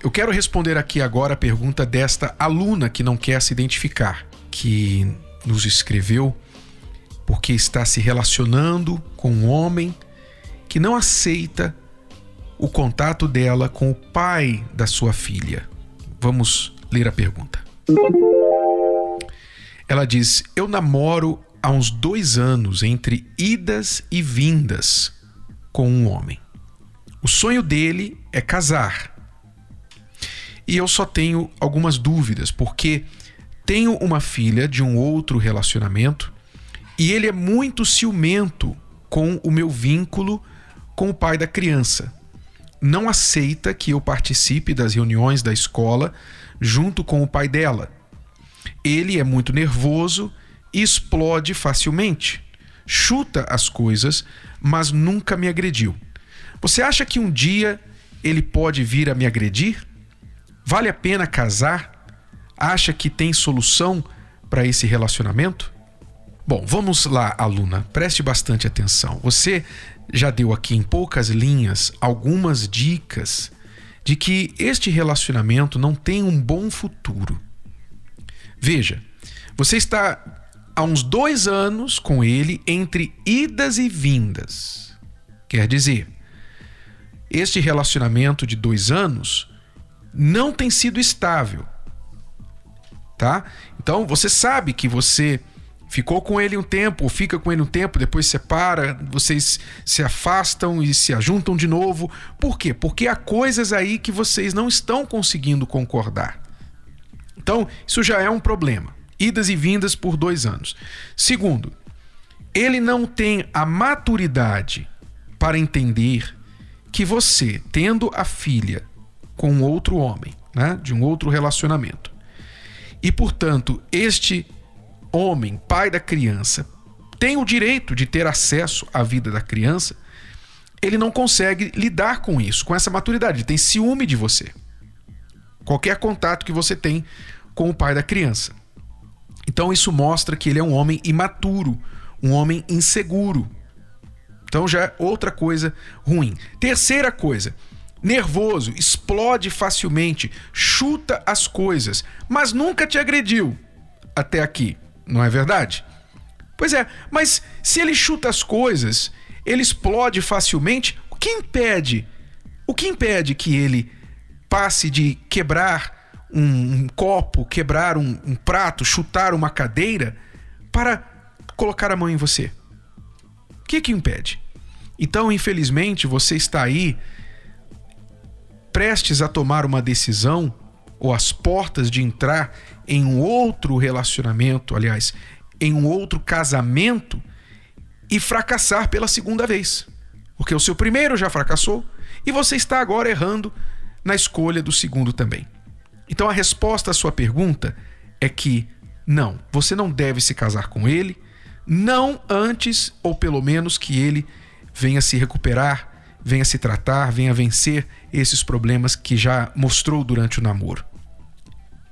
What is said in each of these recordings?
Eu quero responder aqui agora a pergunta desta aluna que não quer se identificar, que nos escreveu porque está se relacionando com um homem que não aceita o contato dela com o pai da sua filha. Vamos ler a pergunta. Ela diz: Eu namoro há uns dois anos, entre idas e vindas, com um homem. O sonho dele é casar e eu só tenho algumas dúvidas, porque tenho uma filha de um outro relacionamento e ele é muito ciumento com o meu vínculo com o pai da criança. Não aceita que eu participe das reuniões da escola junto com o pai dela. Ele é muito nervoso e explode facilmente. Chuta as coisas, mas nunca me agrediu. Você acha que um dia ele pode vir a me agredir? Vale a pena casar? Acha que tem solução para esse relacionamento? Bom, vamos lá, aluna, preste bastante atenção. Você já deu aqui em poucas linhas algumas dicas de que este relacionamento não tem um bom futuro. Veja, você está há uns dois anos com ele entre idas e vindas. Quer dizer, este relacionamento de dois anos não tem sido estável. Tá? Então você sabe que você ficou com ele um tempo, ou fica com ele um tempo, depois separa, vocês se afastam e se ajuntam de novo. Por quê? Porque há coisas aí que vocês não estão conseguindo concordar. Então, isso já é um problema. Idas e vindas por dois anos. Segundo, ele não tem a maturidade para entender que você, tendo a filha com outro homem, né? de um outro relacionamento. E, portanto, este homem, pai da criança, tem o direito de ter acesso à vida da criança, ele não consegue lidar com isso, com essa maturidade, ele tem ciúme de você. Qualquer contato que você tem com o pai da criança. Então isso mostra que ele é um homem imaturo, um homem inseguro. Então já é outra coisa ruim. Terceira coisa, nervoso, explode facilmente, chuta as coisas, mas nunca te agrediu até aqui, não é verdade? Pois é, mas se ele chuta as coisas, ele explode facilmente, o que impede? O que impede que ele passe de quebrar um, um copo, quebrar um, um prato, chutar uma cadeira para colocar a mão em você? O que que impede? Então, infelizmente, você está aí prestes a tomar uma decisão ou às portas de entrar em um outro relacionamento, aliás, em um outro casamento e fracassar pela segunda vez. Porque o seu primeiro já fracassou e você está agora errando na escolha do segundo também. Então a resposta à sua pergunta é que não, você não deve se casar com ele, não antes ou pelo menos que ele venha se recuperar venha se tratar, venha vencer esses problemas que já mostrou durante o namoro.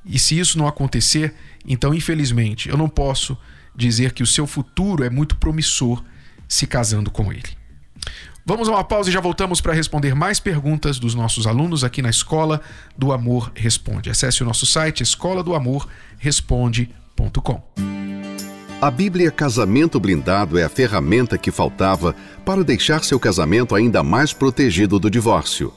E se isso não acontecer, então infelizmente eu não posso dizer que o seu futuro é muito promissor se casando com ele. Vamos a uma pausa e já voltamos para responder mais perguntas dos nossos alunos aqui na Escola do Amor Responde. Acesse o nosso site escola do amor responde.com. A Bíblia Casamento Blindado é a ferramenta que faltava para deixar seu casamento ainda mais protegido do divórcio.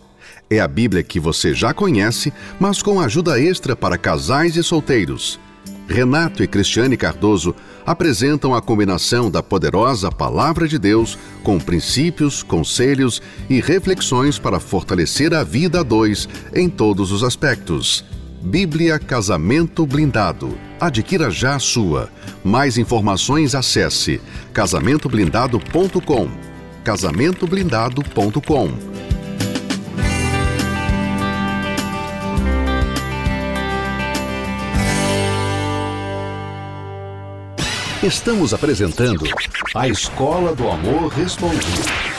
É a Bíblia que você já conhece, mas com ajuda extra para casais e solteiros. Renato e Cristiane Cardoso apresentam a combinação da poderosa Palavra de Deus com princípios, conselhos e reflexões para fortalecer a vida a dois em todos os aspectos. Bíblia Casamento Blindado. Adquira já a sua. Mais informações acesse casamentoblindado.com. casamentoblindado.com. Estamos apresentando a Escola do Amor Respondido.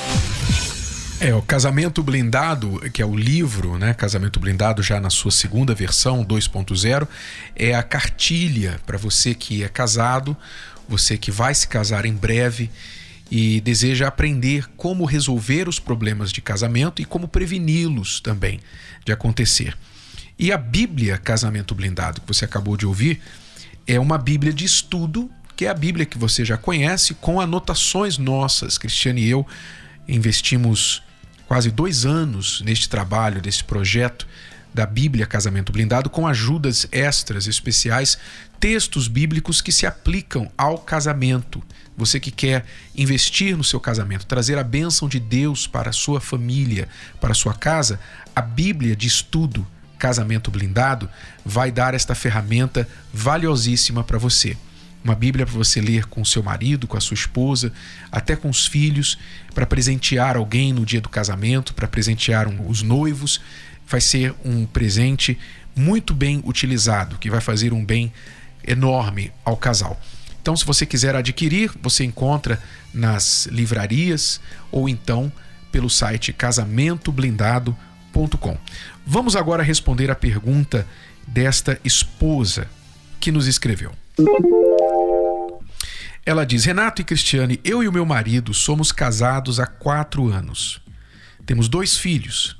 É, o Casamento Blindado, que é o livro, né? Casamento Blindado já na sua segunda versão, 2.0, é a cartilha para você que é casado, você que vai se casar em breve e deseja aprender como resolver os problemas de casamento e como preveni-los também de acontecer. E a Bíblia Casamento Blindado, que você acabou de ouvir, é uma Bíblia de estudo, que é a Bíblia que você já conhece, com anotações nossas. Cristiane e eu investimos quase dois anos neste trabalho, desse projeto da Bíblia Casamento Blindado, com ajudas extras especiais, textos bíblicos que se aplicam ao casamento. Você que quer investir no seu casamento, trazer a bênção de Deus para a sua família, para a sua casa, a Bíblia de estudo Casamento Blindado vai dar esta ferramenta valiosíssima para você. Uma Bíblia para você ler com seu marido, com a sua esposa, até com os filhos, para presentear alguém no dia do casamento, para presentear os noivos. Vai ser um presente muito bem utilizado, que vai fazer um bem enorme ao casal. Então, se você quiser adquirir, você encontra nas livrarias ou então pelo site casamentoblindado.com. Vamos agora responder a pergunta desta esposa que nos escreveu. Ela diz: Renato e Cristiane, eu e o meu marido somos casados há quatro anos. Temos dois filhos.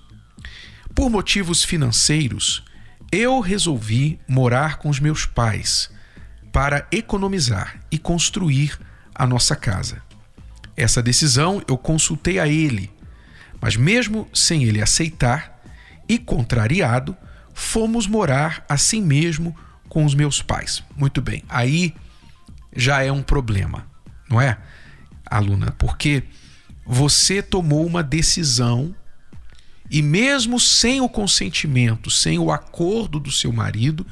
Por motivos financeiros, eu resolvi morar com os meus pais para economizar e construir a nossa casa. Essa decisão eu consultei a ele, mas mesmo sem ele aceitar e contrariado, fomos morar assim mesmo com os meus pais. Muito bem, aí já é um problema, não é, aluna? Porque você tomou uma decisão e mesmo sem o consentimento, sem o acordo do seu marido,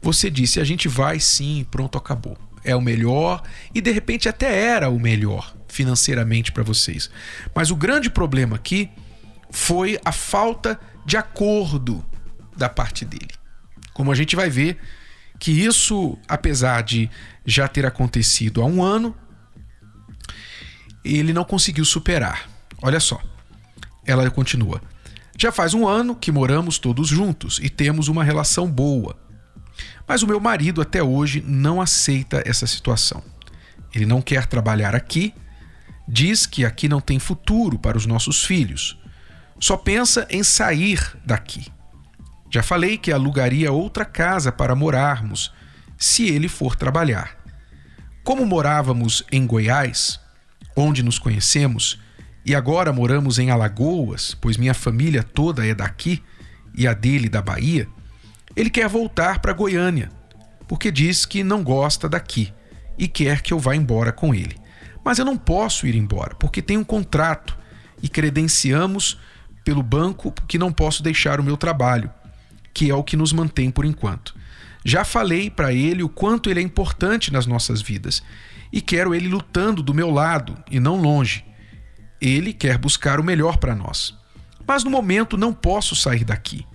você disse: a gente vai sim, pronto, acabou. É o melhor e de repente até era o melhor financeiramente para vocês. Mas o grande problema aqui foi a falta de acordo da parte dele. Como a gente vai ver que isso, apesar de já ter acontecido há um ano, ele não conseguiu superar. Olha só, ela continua. Já faz um ano que moramos todos juntos e temos uma relação boa. Mas o meu marido até hoje não aceita essa situação. Ele não quer trabalhar aqui, diz que aqui não tem futuro para os nossos filhos. Só pensa em sair daqui. Já falei que alugaria outra casa para morarmos, se ele for trabalhar. Como morávamos em Goiás, onde nos conhecemos, e agora moramos em Alagoas, pois minha família toda é daqui e a dele da Bahia, ele quer voltar para Goiânia, porque diz que não gosta daqui e quer que eu vá embora com ele. Mas eu não posso ir embora, porque tenho um contrato e credenciamos pelo banco que não posso deixar o meu trabalho, que é o que nos mantém por enquanto. Já falei para ele o quanto ele é importante nas nossas vidas e quero ele lutando do meu lado e não longe. Ele quer buscar o melhor para nós. Mas no momento não posso sair daqui.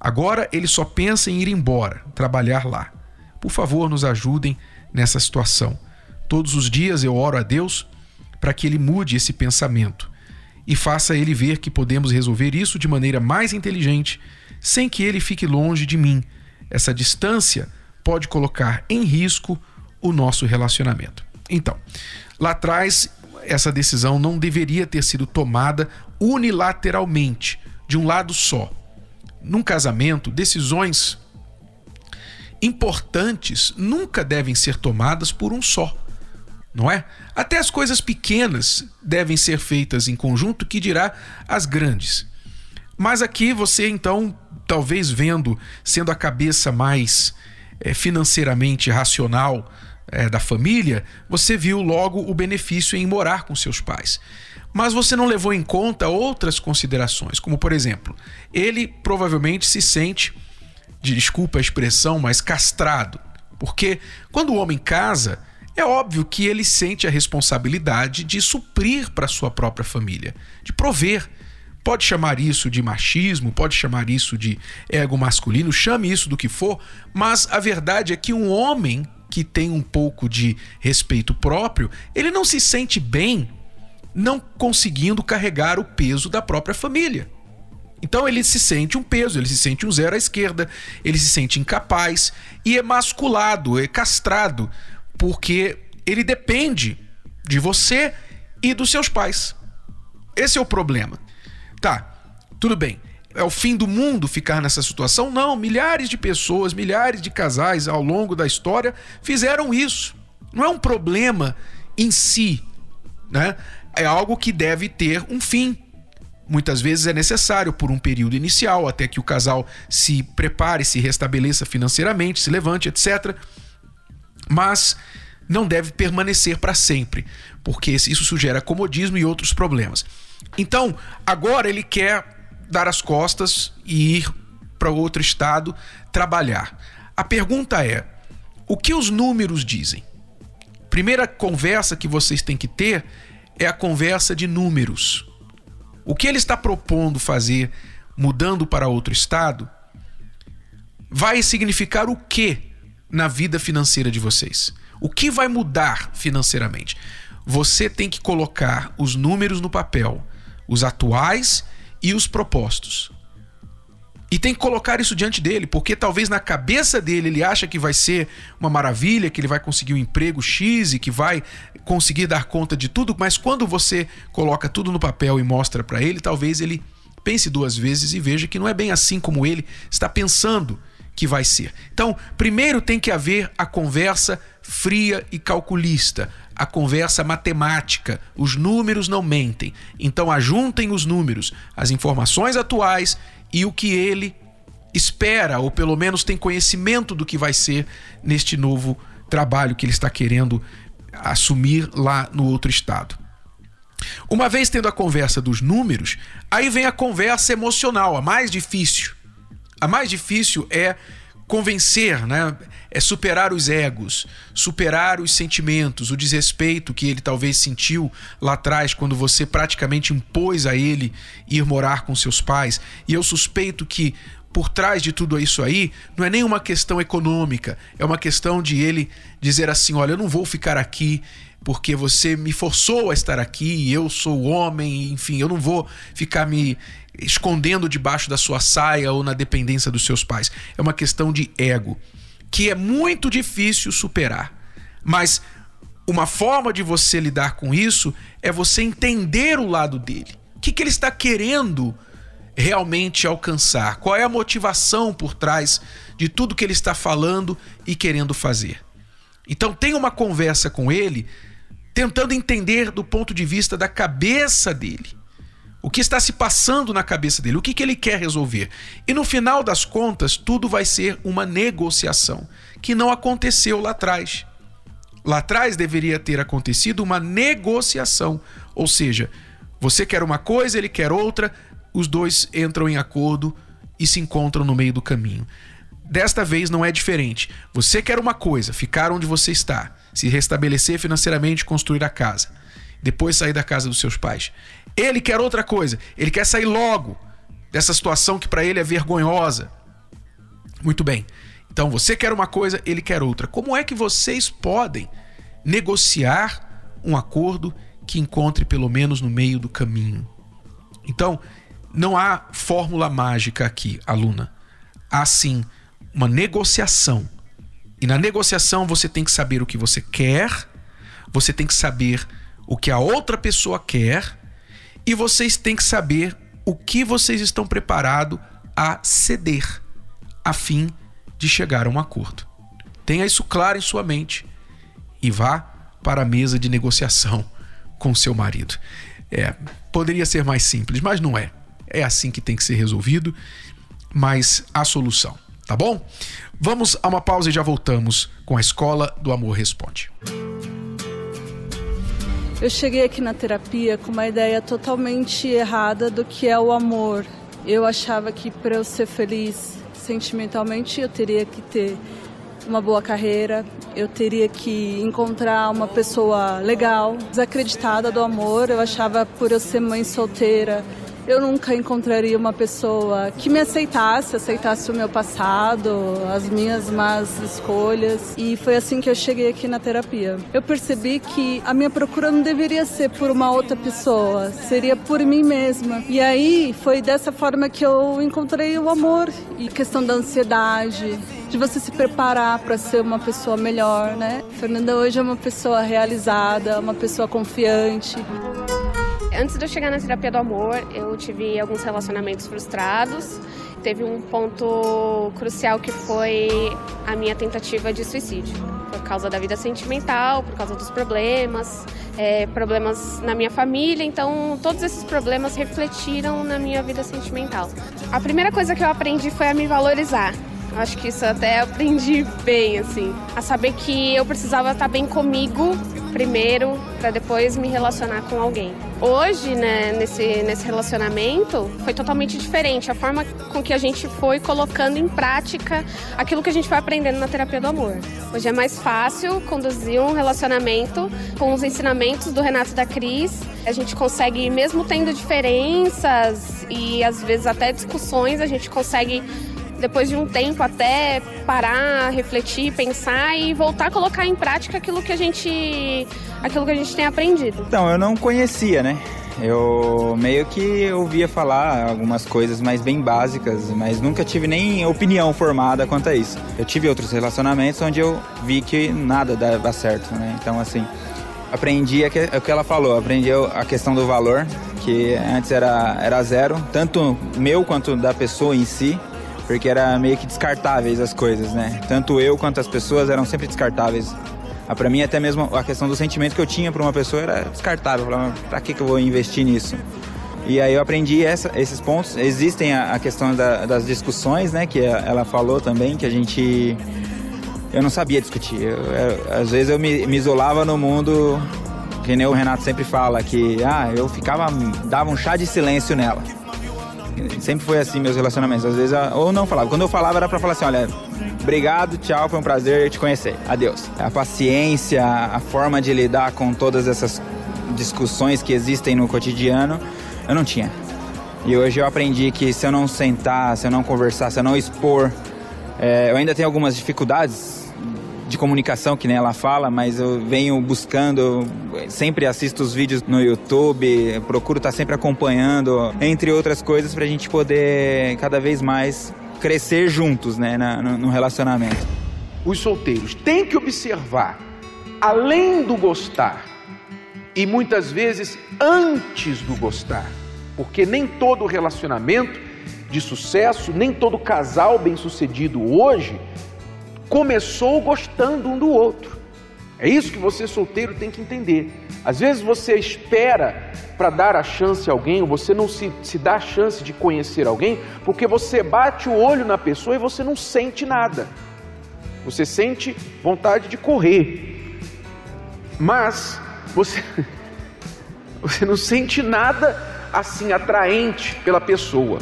Agora ele só pensa em ir embora, trabalhar lá. Por favor, nos ajudem nessa situação. Todos os dias eu oro a Deus para que ele mude esse pensamento e faça ele ver que podemos resolver isso de maneira mais inteligente, sem que ele fique longe de mim. Essa distância pode colocar em risco o nosso relacionamento. Então, lá atrás, essa decisão não deveria ter sido tomada unilateralmente, de um lado só num casamento, decisões importantes nunca devem ser tomadas por um só, não é? Até as coisas pequenas devem ser feitas em conjunto, que dirá as grandes. Mas aqui você então, talvez vendo, sendo a cabeça mais é, financeiramente racional é, da família, você viu logo o benefício em morar com seus pais mas você não levou em conta outras considerações, como por exemplo, ele provavelmente se sente, de desculpa a expressão, mas castrado, porque quando o homem casa, é óbvio que ele sente a responsabilidade de suprir para sua própria família, de prover. Pode chamar isso de machismo, pode chamar isso de ego masculino, chame isso do que for, mas a verdade é que um homem que tem um pouco de respeito próprio, ele não se sente bem não conseguindo carregar o peso da própria família. Então ele se sente um peso, ele se sente um zero à esquerda, ele se sente incapaz e é masculado, é castrado, porque ele depende de você e dos seus pais. Esse é o problema. Tá, tudo bem. É o fim do mundo ficar nessa situação? Não, milhares de pessoas, milhares de casais ao longo da história fizeram isso. Não é um problema em si, né? É algo que deve ter um fim. Muitas vezes é necessário por um período inicial, até que o casal se prepare, se restabeleça financeiramente, se levante, etc. Mas não deve permanecer para sempre, porque isso sugere comodismo e outros problemas. Então, agora ele quer dar as costas e ir para outro estado trabalhar. A pergunta é: o que os números dizem? Primeira conversa que vocês têm que ter é a conversa de números. O que ele está propondo fazer, mudando para outro estado, vai significar o que na vida financeira de vocês? O que vai mudar financeiramente? Você tem que colocar os números no papel, os atuais e os propostos. E tem que colocar isso diante dele, porque talvez na cabeça dele ele acha que vai ser uma maravilha, que ele vai conseguir um emprego X e que vai conseguir dar conta de tudo, mas quando você coloca tudo no papel e mostra para ele, talvez ele pense duas vezes e veja que não é bem assim como ele está pensando que vai ser. Então, primeiro tem que haver a conversa fria e calculista, a conversa matemática. Os números não mentem. Então, ajuntem os números, as informações atuais e o que ele espera, ou pelo menos tem conhecimento do que vai ser neste novo trabalho que ele está querendo assumir lá no outro estado. Uma vez tendo a conversa dos números, aí vem a conversa emocional, a mais difícil. A mais difícil é convencer, né? É superar os egos, superar os sentimentos, o desrespeito que ele talvez sentiu lá atrás quando você praticamente impôs a ele ir morar com seus pais. E eu suspeito que por trás de tudo isso aí não é nenhuma questão econômica, é uma questão de ele dizer assim: olha, eu não vou ficar aqui porque você me forçou a estar aqui, eu sou homem, enfim, eu não vou ficar me escondendo debaixo da sua saia ou na dependência dos seus pais. É uma questão de ego, que é muito difícil superar. Mas uma forma de você lidar com isso é você entender o lado dele. O que, que ele está querendo realmente alcançar? Qual é a motivação por trás de tudo que ele está falando e querendo fazer? Então, tenha uma conversa com ele, tentando entender do ponto de vista da cabeça dele o que está se passando na cabeça dele, o que, que ele quer resolver. E no final das contas, tudo vai ser uma negociação, que não aconteceu lá atrás. Lá atrás deveria ter acontecido uma negociação, ou seja, você quer uma coisa, ele quer outra, os dois entram em acordo e se encontram no meio do caminho. Desta vez não é diferente. Você quer uma coisa, ficar onde você está, se restabelecer financeiramente, construir a casa, depois sair da casa dos seus pais. Ele quer outra coisa. Ele quer sair logo dessa situação que para ele é vergonhosa. Muito bem. Então você quer uma coisa, ele quer outra. Como é que vocês podem negociar um acordo que encontre pelo menos no meio do caminho? Então, não há fórmula mágica aqui, aluna. Há sim uma negociação. E na negociação você tem que saber o que você quer, você tem que saber o que a outra pessoa quer e vocês têm que saber o que vocês estão preparados a ceder a fim de chegar a um acordo. Tenha isso claro em sua mente e vá para a mesa de negociação com seu marido. É, poderia ser mais simples, mas não é. É assim que tem que ser resolvido, mas a solução, tá bom? Vamos a uma pausa e já voltamos com a Escola do Amor Responde. Eu cheguei aqui na terapia com uma ideia totalmente errada do que é o amor. Eu achava que para eu ser feliz sentimentalmente eu teria que ter uma boa carreira, eu teria que encontrar uma pessoa legal, desacreditada do amor. Eu achava por eu ser mãe solteira eu nunca encontraria uma pessoa que me aceitasse, aceitasse o meu passado, as minhas más escolhas. E foi assim que eu cheguei aqui na terapia. Eu percebi que a minha procura não deveria ser por uma outra pessoa, seria por mim mesma. E aí foi dessa forma que eu encontrei o amor e questão da ansiedade, de você se preparar para ser uma pessoa melhor, né? Fernanda hoje é uma pessoa realizada, uma pessoa confiante. Antes de eu chegar na terapia do amor, eu tive alguns relacionamentos frustrados. Teve um ponto crucial que foi a minha tentativa de suicídio, por causa da vida sentimental, por causa dos problemas, é, problemas na minha família. Então, todos esses problemas refletiram na minha vida sentimental. A primeira coisa que eu aprendi foi a me valorizar. Acho que isso até aprendi bem, assim. A saber que eu precisava estar bem comigo primeiro, para depois me relacionar com alguém. Hoje, né, nesse, nesse relacionamento, foi totalmente diferente. A forma com que a gente foi colocando em prática aquilo que a gente foi aprendendo na terapia do amor. Hoje é mais fácil conduzir um relacionamento com os ensinamentos do Renato e da Cris. A gente consegue, mesmo tendo diferenças e às vezes até discussões, a gente consegue depois de um tempo até parar, refletir, pensar e voltar a colocar em prática aquilo que a gente aquilo que a gente tem aprendido. Então, eu não conhecia, né? Eu meio que ouvia falar algumas coisas mais bem básicas, mas nunca tive nem opinião formada quanto a isso. Eu tive outros relacionamentos onde eu vi que nada dava certo, né? Então, assim, aprendi o que ela falou, aprendi a questão do valor, que antes era, era zero, tanto meu quanto da pessoa em si porque era meio que descartáveis as coisas, né? Tanto eu quanto as pessoas eram sempre descartáveis. Ah, para mim, até mesmo a questão do sentimento que eu tinha para uma pessoa era descartável. Eu falava, pra que, que eu vou investir nisso? E aí eu aprendi essa, esses pontos. Existem a, a questão da, das discussões, né? Que ela falou também, que a gente. Eu não sabia discutir. Eu, eu, às vezes eu me, me isolava no mundo, que nem o Renato sempre fala, que ah, eu ficava. dava um chá de silêncio nela. Sempre foi assim meus relacionamentos. Às vezes, ou não falava. Quando eu falava era pra falar assim: olha, obrigado, tchau, foi um prazer te conhecer. Adeus. A paciência, a forma de lidar com todas essas discussões que existem no cotidiano, eu não tinha. E hoje eu aprendi que se eu não sentar, se eu não conversar, se eu não expor, é, eu ainda tenho algumas dificuldades de comunicação, que nem ela fala, mas eu venho buscando, sempre assisto os vídeos no YouTube, procuro estar sempre acompanhando, entre outras coisas, para a gente poder cada vez mais crescer juntos né, no, no relacionamento. Os solteiros têm que observar, além do gostar, e muitas vezes antes do gostar, porque nem todo relacionamento de sucesso, nem todo casal bem-sucedido hoje começou gostando um do outro. É isso que você solteiro tem que entender. Às vezes você espera para dar a chance a alguém, ou você não se, se dá a chance de conhecer alguém, porque você bate o olho na pessoa e você não sente nada. Você sente vontade de correr. Mas você, você não sente nada assim atraente pela pessoa.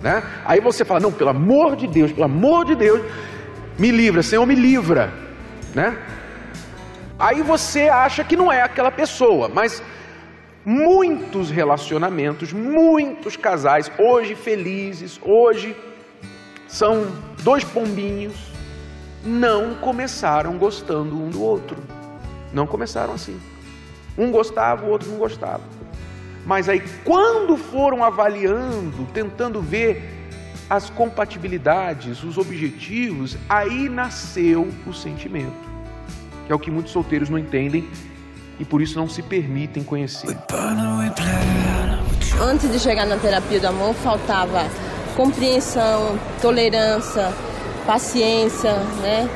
Né? Aí você fala: não, pelo amor de Deus, pelo amor de Deus, me livra, Senhor, me livra, né? Aí você acha que não é aquela pessoa, mas muitos relacionamentos, muitos casais, hoje felizes, hoje são dois pombinhos, não começaram gostando um do outro. Não começaram assim. Um gostava, o outro não gostava. Mas aí, quando foram avaliando, tentando ver as compatibilidades, os objetivos, aí nasceu o sentimento, que é o que muitos solteiros não entendem e por isso não se permitem conhecer. Antes de chegar na terapia do amor, faltava compreensão, tolerância, paciência, né?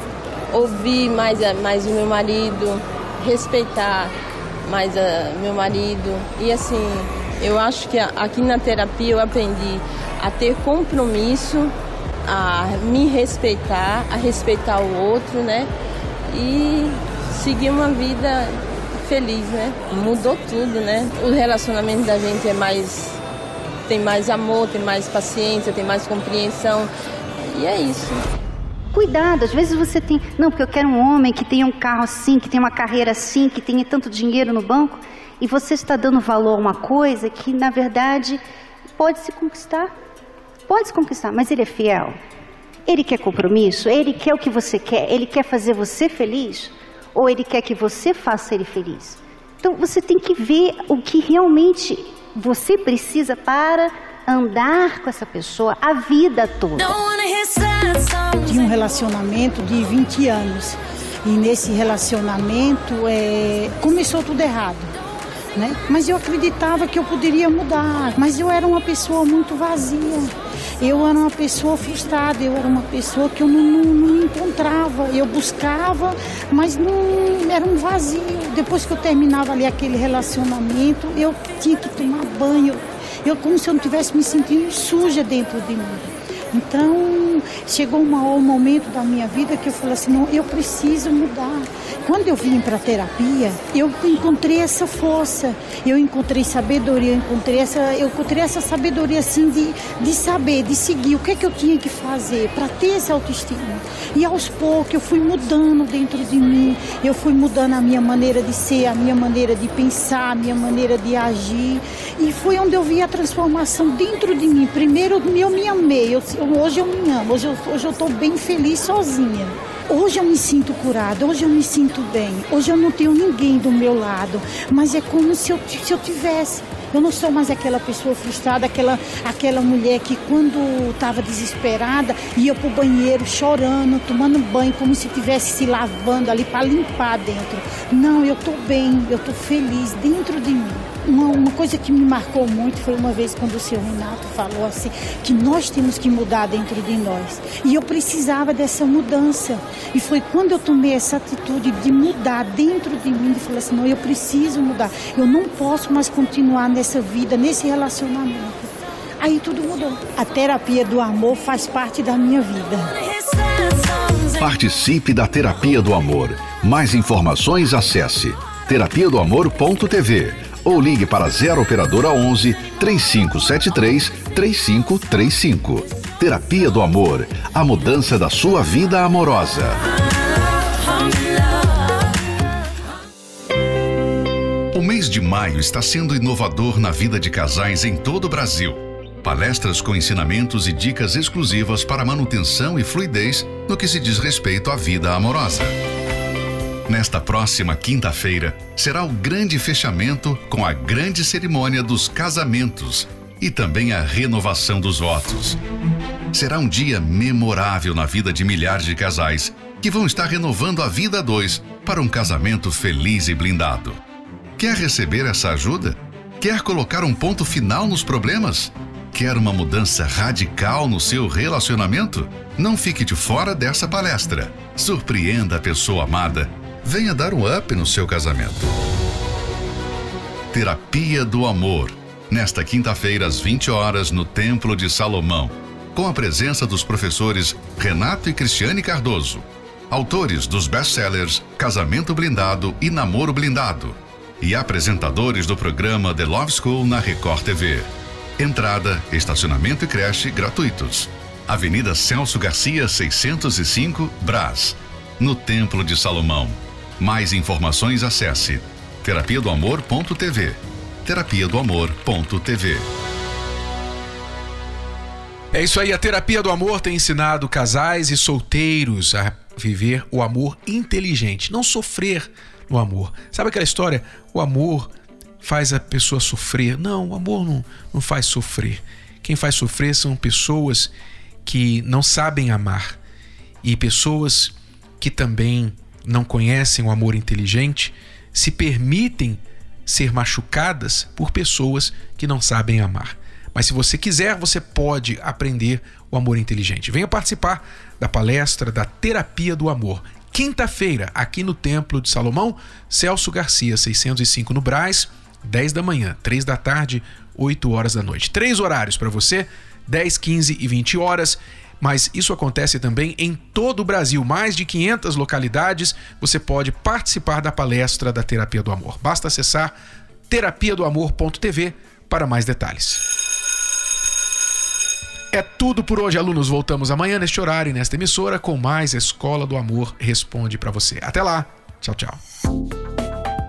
Ouvir mais, mais o meu marido, respeitar mais a, meu marido. E assim, eu acho que aqui na terapia eu aprendi a ter compromisso, a me respeitar, a respeitar o outro, né? E seguir uma vida feliz, né? Mudou tudo, né? O relacionamento da gente é mais tem mais amor, tem mais paciência, tem mais compreensão. E é isso. Cuidado, às vezes você tem, não, porque eu quero um homem que tenha um carro assim, que tenha uma carreira assim, que tenha tanto dinheiro no banco, e você está dando valor a uma coisa que na verdade pode se conquistar. Pode se conquistar, mas ele é fiel. Ele quer compromisso, ele quer o que você quer, ele quer fazer você feliz, ou ele quer que você faça ele feliz. Então você tem que ver o que realmente você precisa para andar com essa pessoa a vida toda. Tinha um relacionamento de 20 anos e nesse relacionamento é, começou tudo errado. Né? Mas eu acreditava que eu poderia mudar, mas eu era uma pessoa muito vazia. Eu era uma pessoa frustrada, eu era uma pessoa que eu não, não, não encontrava. Eu buscava, mas não era um vazio. Depois que eu terminava ali aquele relacionamento, eu tinha que tomar banho. Eu como se eu não tivesse me sentindo suja dentro de mim. Então, chegou um momento da minha vida que eu falei assim, não, eu preciso mudar. Quando eu vim para a terapia, eu encontrei essa força, eu encontrei sabedoria, eu encontrei essa, eu encontrei essa sabedoria assim de, de saber, de seguir o que é que eu tinha que fazer para ter essa autoestima. E aos poucos eu fui mudando dentro de mim, eu fui mudando a minha maneira de ser, a minha maneira de pensar, a minha maneira de agir. E foi onde eu vi a transformação dentro de mim. Primeiro eu me amei, eu, hoje eu me amo, hoje eu estou bem feliz sozinha. Hoje eu me sinto curada, hoje eu me sinto bem, hoje eu não tenho ninguém do meu lado, mas é como se eu, se eu tivesse. Eu não sou mais aquela pessoa frustrada, aquela, aquela mulher que quando estava desesperada ia para o banheiro chorando, tomando banho, como se estivesse se lavando ali para limpar dentro. Não, eu estou bem, eu estou feliz dentro de mim. Uma, uma, coisa que me marcou muito foi uma vez quando o senhor Renato falou assim, que nós temos que mudar dentro de nós. E eu precisava dessa mudança. E foi quando eu tomei essa atitude de mudar dentro de mim, de falar assim, não, eu preciso mudar. Eu não posso mais continuar nessa vida, nesse relacionamento. Aí tudo mudou. A terapia do amor faz parte da minha vida. Participe da terapia do amor. Mais informações acesse terapia do amor.tv ou ligue para 0 operadora 11 3573 3535. Terapia do Amor, a mudança da sua vida amorosa. O mês de maio está sendo inovador na vida de casais em todo o Brasil. Palestras com ensinamentos e dicas exclusivas para manutenção e fluidez no que se diz respeito à vida amorosa. Nesta próxima quinta-feira será o grande fechamento com a grande cerimônia dos casamentos e também a renovação dos votos. Será um dia memorável na vida de milhares de casais que vão estar renovando a vida a dois para um casamento feliz e blindado. Quer receber essa ajuda? Quer colocar um ponto final nos problemas? Quer uma mudança radical no seu relacionamento? Não fique de fora dessa palestra. Surpreenda a pessoa amada venha dar um up no seu casamento. Terapia do Amor, nesta quinta-feira às 20 horas no Templo de Salomão, com a presença dos professores Renato e Cristiane Cardoso, autores dos best-sellers Casamento Blindado e Namoro Blindado, e apresentadores do programa The Love School na Record TV. Entrada, estacionamento e creche gratuitos. Avenida Celso Garcia, 605, Brás, no Templo de Salomão. Mais informações acesse terapia do amor.tv. Terapia do amor.tv. É isso aí, a terapia do amor tem ensinado casais e solteiros a viver o amor inteligente, não sofrer no amor. Sabe aquela história? O amor faz a pessoa sofrer. Não, o amor não, não faz sofrer. Quem faz sofrer são pessoas que não sabem amar e pessoas que também não conhecem o amor inteligente se permitem ser machucadas por pessoas que não sabem amar. Mas se você quiser, você pode aprender o amor inteligente. Venha participar da palestra da Terapia do Amor. Quinta-feira, aqui no Templo de Salomão, Celso Garcia, 605 no Braz, 10 da manhã, 3 da tarde, 8 horas da noite. Três horários para você, 10, 15 e 20 horas mas isso acontece também em todo o Brasil. Mais de 500 localidades você pode participar da palestra da Terapia do Amor. Basta acessar terapiadoamor.tv para mais detalhes. É tudo por hoje, alunos. Voltamos amanhã neste horário e nesta emissora com mais Escola do Amor Responde para você. Até lá. Tchau, tchau.